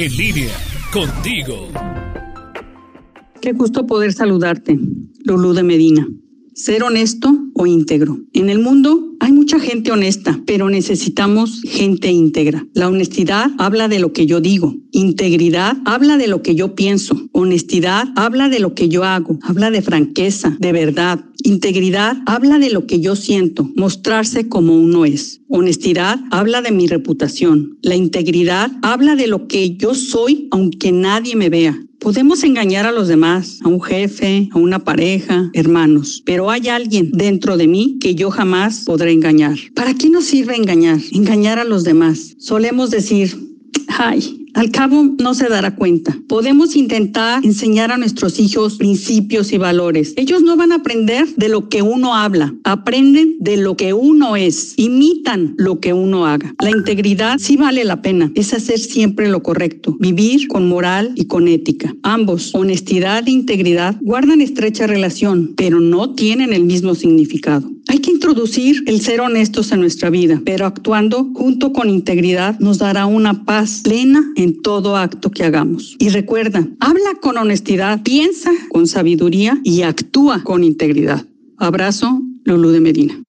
En línea, contigo. Qué gusto poder saludarte, Lulú de Medina. Ser honesto o íntegro. En el mundo hay mucha gente honesta, pero necesitamos gente íntegra. La honestidad habla de lo que yo digo. Integridad habla de lo que yo pienso. Honestidad habla de lo que yo hago. Habla de franqueza, de verdad. Integridad habla de lo que yo siento, mostrarse como uno es. Honestidad habla de mi reputación. La integridad habla de lo que yo soy aunque nadie me vea. Podemos engañar a los demás, a un jefe, a una pareja, hermanos, pero hay alguien dentro de mí que yo jamás podré engañar. ¿Para qué nos sirve engañar? Engañar a los demás. Solemos decir, ay, al cabo no se dará cuenta. Podemos intentar enseñar a nuestros hijos principios y valores. Ellos no van a aprender de lo que uno habla, aprenden de lo que uno es, imitan lo que uno haga. La integridad sí vale la pena, es hacer siempre lo correcto, vivir con moral y con ética. Ambos, honestidad e integridad, guardan estrecha relación, pero no tienen el mismo significado. Introducir el ser honestos en nuestra vida, pero actuando junto con integridad nos dará una paz plena en todo acto que hagamos. Y recuerda, habla con honestidad, piensa con sabiduría y actúa con integridad. Abrazo, Lulú de Medina.